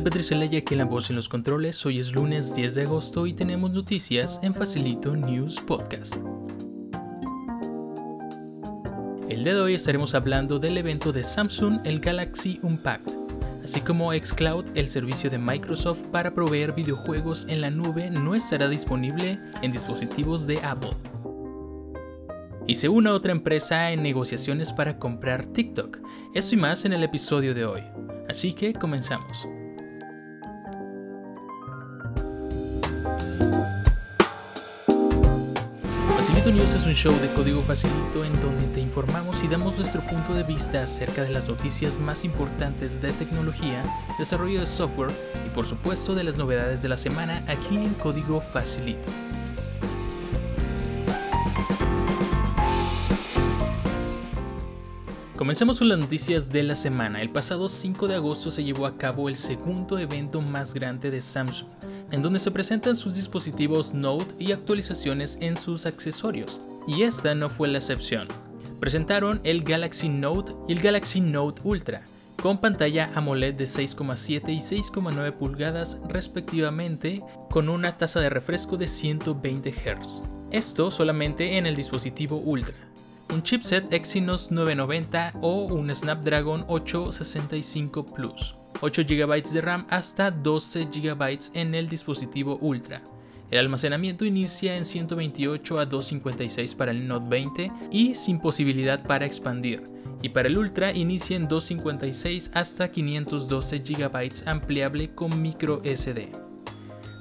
tal Celaya aquí en la voz en los controles? Hoy es lunes 10 de agosto y tenemos noticias en Facilito News Podcast. El día de hoy estaremos hablando del evento de Samsung, el Galaxy Unpacked, así como xCloud, el servicio de Microsoft para proveer videojuegos en la nube, no estará disponible en dispositivos de Apple. Y se une otra empresa en negociaciones para comprar TikTok. Eso y más en el episodio de hoy. Así que comenzamos. Facilito News es un show de código facilito en donde te informamos y damos nuestro punto de vista acerca de las noticias más importantes de tecnología, desarrollo de software y por supuesto de las novedades de la semana aquí en código facilito. Comencemos con las noticias de la semana. El pasado 5 de agosto se llevó a cabo el segundo evento más grande de Samsung, en donde se presentan sus dispositivos Note y actualizaciones en sus accesorios. Y esta no fue la excepción. Presentaron el Galaxy Note y el Galaxy Note Ultra, con pantalla AMOLED de 6,7 y 6,9 pulgadas respectivamente, con una tasa de refresco de 120 Hz. Esto solamente en el dispositivo Ultra un chipset Exynos 990 o un Snapdragon 865 Plus, 8 GB de RAM hasta 12 GB en el dispositivo Ultra. El almacenamiento inicia en 128 a 256 para el Note 20 y sin posibilidad para expandir. Y para el Ultra inicia en 256 hasta 512 GB ampliable con micro SD.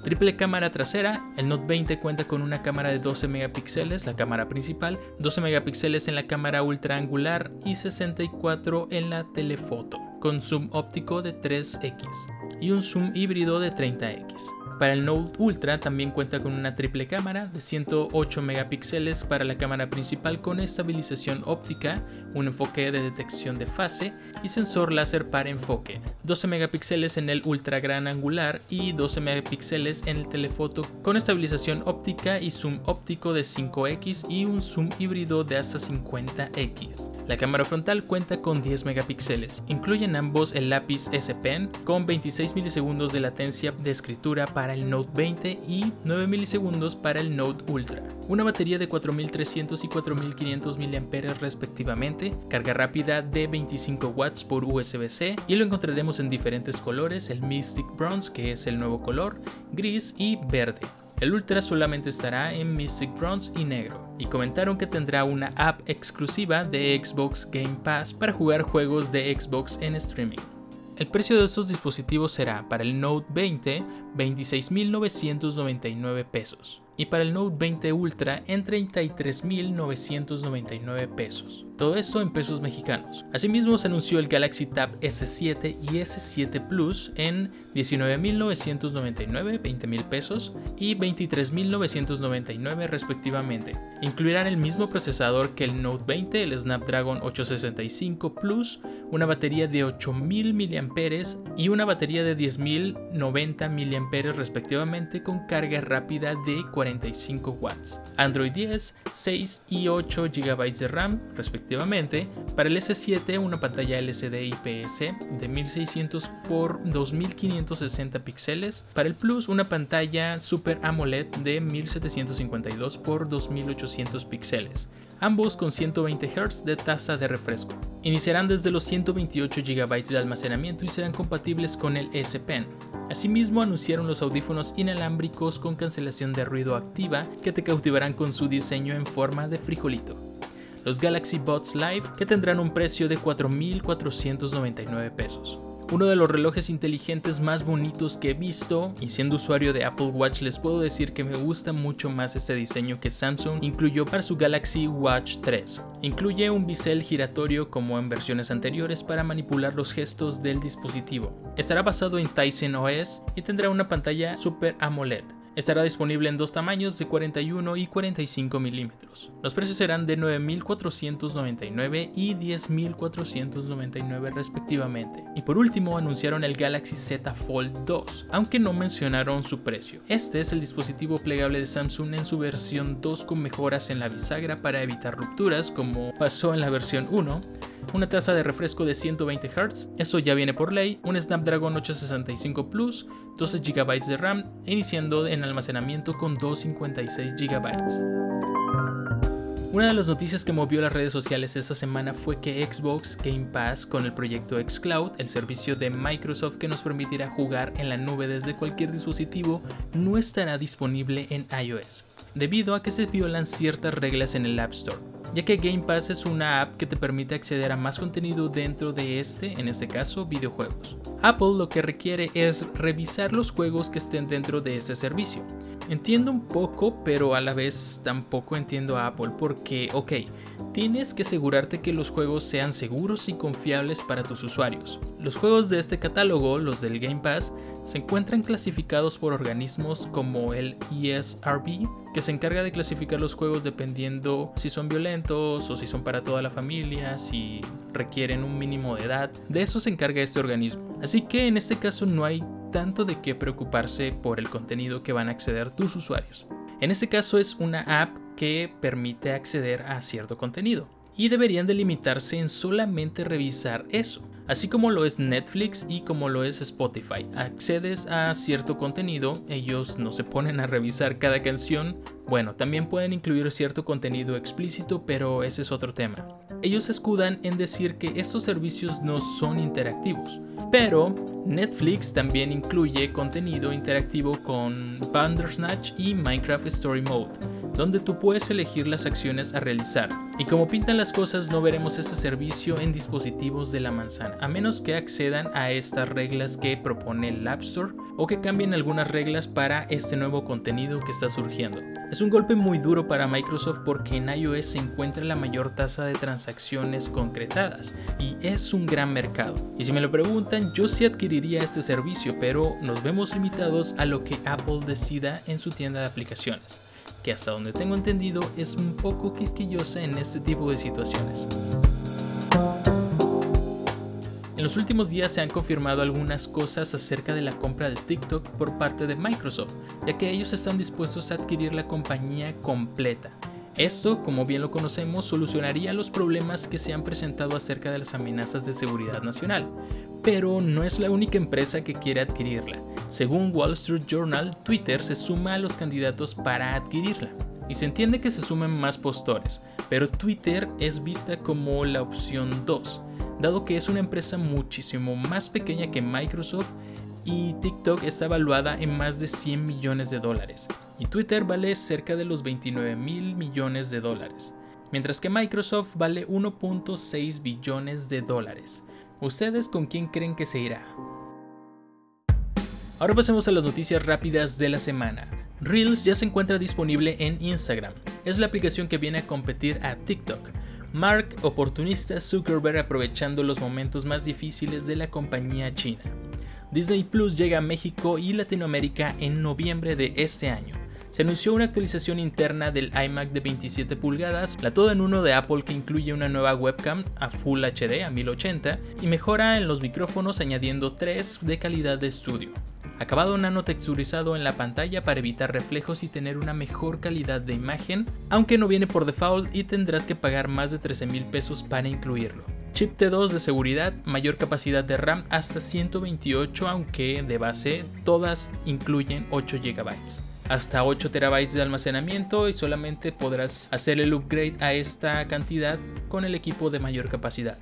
Triple cámara trasera, el Note 20 cuenta con una cámara de 12 megapíxeles, la cámara principal, 12 megapíxeles en la cámara ultra angular y 64 en la telefoto, con zoom óptico de 3x y un zoom híbrido de 30x. Para el Note Ultra también cuenta con una triple cámara de 108 megapíxeles para la cámara principal con estabilización óptica, un enfoque de detección de fase y sensor láser para enfoque, 12 megapíxeles en el ultra gran angular y 12 megapíxeles en el telefoto con estabilización óptica y zoom óptico de 5x y un zoom híbrido de hasta 50x. La cámara frontal cuenta con 10 megapíxeles, incluyen ambos el lápiz S Pen con 26 milisegundos de latencia de escritura para el Note 20 y 9 milisegundos para el Note Ultra. Una batería de 4300 y 4500 mAh respectivamente, carga rápida de 25 watts por USB-C y lo encontraremos en diferentes colores, el Mystic Bronze que es el nuevo color, gris y verde. El Ultra solamente estará en Mystic Bronze y negro, y comentaron que tendrá una app exclusiva de Xbox Game Pass para jugar juegos de Xbox en streaming. El precio de estos dispositivos será para el Note 20 26.999 pesos y para el Note 20 Ultra en 33.999 pesos. Todo esto en pesos mexicanos. Asimismo se anunció el Galaxy Tab S7 y S7 Plus en 19.999, 20 mil pesos y 23.999 respectivamente. Incluirán el mismo procesador que el Note 20, el Snapdragon 865 Plus, una batería de 8.000 mAh y una batería de 10.090 mAh respectivamente con carga rápida de 45 watts. Android 10, 6 y 8 GB de RAM respectivamente para el S7 una pantalla LCD IPS de 1600 x 2560 píxeles. Para el Plus una pantalla Super AMOLED de 1752 x 2800 píxeles ambos con 120 Hz de tasa de refresco. Iniciarán desde los 128 GB de almacenamiento y serán compatibles con el S Pen. Asimismo anunciaron los audífonos inalámbricos con cancelación de ruido activa que te cautivarán con su diseño en forma de frijolito los Galaxy Buds Live, que tendrán un precio de 4.499 pesos. Uno de los relojes inteligentes más bonitos que he visto y siendo usuario de Apple Watch les puedo decir que me gusta mucho más este diseño que Samsung incluyó para su Galaxy Watch 3. Incluye un bisel giratorio como en versiones anteriores para manipular los gestos del dispositivo. Estará basado en Tizen OS y tendrá una pantalla Super AMOLED Estará disponible en dos tamaños de 41 y 45 milímetros. Los precios serán de 9.499 y 10.499 respectivamente. Y por último anunciaron el Galaxy Z Fold 2, aunque no mencionaron su precio. Este es el dispositivo plegable de Samsung en su versión 2 con mejoras en la bisagra para evitar rupturas como pasó en la versión 1 una tasa de refresco de 120 Hz, eso ya viene por ley, un Snapdragon 865 Plus, 12 GB de RAM, iniciando en almacenamiento con 256 GB. Una de las noticias que movió las redes sociales esta semana fue que Xbox Game Pass con el proyecto xCloud, el servicio de Microsoft que nos permitirá jugar en la nube desde cualquier dispositivo, no estará disponible en iOS, debido a que se violan ciertas reglas en el App Store ya que Game Pass es una app que te permite acceder a más contenido dentro de este, en este caso, videojuegos. Apple lo que requiere es revisar los juegos que estén dentro de este servicio, Entiendo un poco, pero a la vez tampoco entiendo a Apple porque, ok, tienes que asegurarte que los juegos sean seguros y confiables para tus usuarios. Los juegos de este catálogo, los del Game Pass, se encuentran clasificados por organismos como el ESRB, que se encarga de clasificar los juegos dependiendo si son violentos o si son para toda la familia, si requieren un mínimo de edad. De eso se encarga este organismo. Así que en este caso no hay tanto de qué preocuparse por el contenido que van a acceder tus usuarios. En este caso es una app que permite acceder a cierto contenido y deberían delimitarse en solamente revisar eso, así como lo es Netflix y como lo es Spotify. Accedes a cierto contenido, ellos no se ponen a revisar cada canción, bueno, también pueden incluir cierto contenido explícito, pero ese es otro tema. Ellos escudan en decir que estos servicios no son interactivos, pero Netflix también incluye contenido interactivo con Bandersnatch y Minecraft Story Mode, donde tú puedes elegir las acciones a realizar. Y como pintan las cosas, no veremos este servicio en dispositivos de la manzana, a menos que accedan a estas reglas que propone el App Store o que cambien algunas reglas para este nuevo contenido que está surgiendo. Es un golpe muy duro para Microsoft porque en iOS se encuentra la mayor tasa de transacciones concretadas y es un gran mercado. Y si me lo preguntan, yo sí adquiriría este servicio, pero nos vemos limitados a lo que Apple decida en su tienda de aplicaciones que hasta donde tengo entendido es un poco quisquillosa en este tipo de situaciones. En los últimos días se han confirmado algunas cosas acerca de la compra de TikTok por parte de Microsoft, ya que ellos están dispuestos a adquirir la compañía completa. Esto, como bien lo conocemos, solucionaría los problemas que se han presentado acerca de las amenazas de seguridad nacional, pero no es la única empresa que quiere adquirirla. Según Wall Street Journal, Twitter se suma a los candidatos para adquirirla. Y se entiende que se sumen más postores, pero Twitter es vista como la opción 2, dado que es una empresa muchísimo más pequeña que Microsoft y TikTok está evaluada en más de 100 millones de dólares, y Twitter vale cerca de los 29 mil millones de dólares, mientras que Microsoft vale 1.6 billones de dólares. ¿Ustedes con quién creen que se irá? Ahora pasemos a las noticias rápidas de la semana. Reels ya se encuentra disponible en Instagram. Es la aplicación que viene a competir a TikTok. Mark, oportunista Zuckerberg aprovechando los momentos más difíciles de la compañía china. Disney Plus llega a México y Latinoamérica en noviembre de este año se anunció una actualización interna del iMac de 27 pulgadas, la todo en uno de Apple que incluye una nueva webcam a Full HD a 1080 y mejora en los micrófonos añadiendo 3 de calidad de estudio. Acabado nano texturizado en la pantalla para evitar reflejos y tener una mejor calidad de imagen, aunque no viene por default y tendrás que pagar más de 13 mil pesos para incluirlo. Chip T2 de seguridad, mayor capacidad de RAM hasta 128 aunque de base todas incluyen 8 GB hasta 8 terabytes de almacenamiento y solamente podrás hacer el upgrade a esta cantidad con el equipo de mayor capacidad.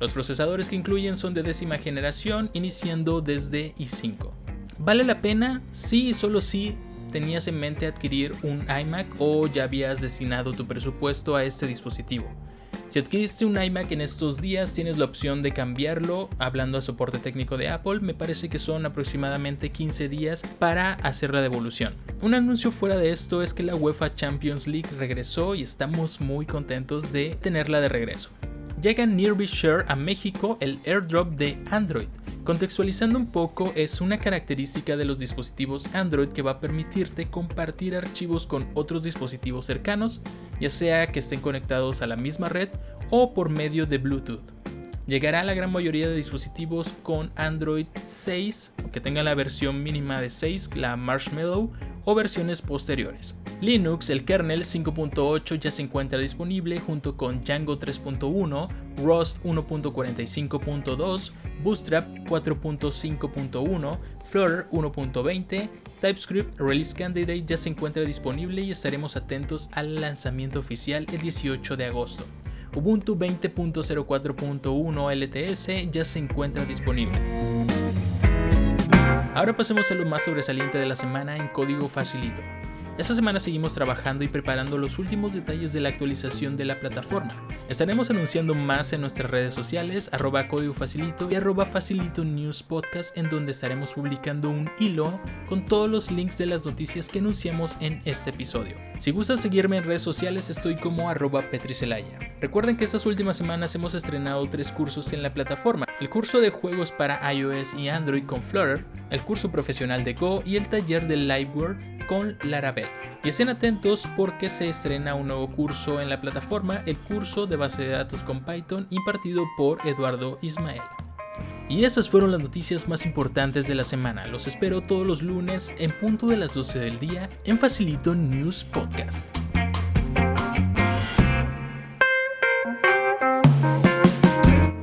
Los procesadores que incluyen son de décima generación, iniciando desde i5. ¿Vale la pena? Sí y solo si tenías en mente adquirir un iMac o ya habías destinado tu presupuesto a este dispositivo. Si adquiriste un iMac en estos días, tienes la opción de cambiarlo. Hablando a soporte técnico de Apple, me parece que son aproximadamente 15 días para hacer la devolución. Un anuncio fuera de esto es que la UEFA Champions League regresó y estamos muy contentos de tenerla de regreso. Llega Nearby Share a México el airdrop de Android. Contextualizando un poco, es una característica de los dispositivos Android que va a permitirte compartir archivos con otros dispositivos cercanos ya sea que estén conectados a la misma red o por medio de Bluetooth. Llegará a la gran mayoría de dispositivos con Android 6, que tenga la versión mínima de 6, la Marshmallow, o versiones posteriores. Linux, el kernel 5.8 ya se encuentra disponible junto con Django 3.1, Rust 1.45.2, Bootstrap 4.5.1, Flutter 1.20, TypeScript Release Candidate ya se encuentra disponible y estaremos atentos al lanzamiento oficial el 18 de agosto. Ubuntu 20.04.1 LTS ya se encuentra disponible. Ahora pasemos a lo más sobresaliente de la semana en código facilito. Esta semana seguimos trabajando y preparando los últimos detalles de la actualización de la plataforma. Estaremos anunciando más en nuestras redes sociales, arroba código facilito y arroba facilito news podcast, en donde estaremos publicando un hilo con todos los links de las noticias que anunciamos en este episodio. Si gustan seguirme en redes sociales, estoy como arroba petricelaya. Recuerden que estas últimas semanas hemos estrenado tres cursos en la plataforma. El curso de juegos para iOS y Android con Flutter, el curso profesional de Go y el taller de LiveWare con Laravel. Y estén atentos porque se estrena un nuevo curso en la plataforma, el curso de base de datos con Python impartido por Eduardo Ismael. Y esas fueron las noticias más importantes de la semana. Los espero todos los lunes en punto de las 12 del día en Facilito News Podcast.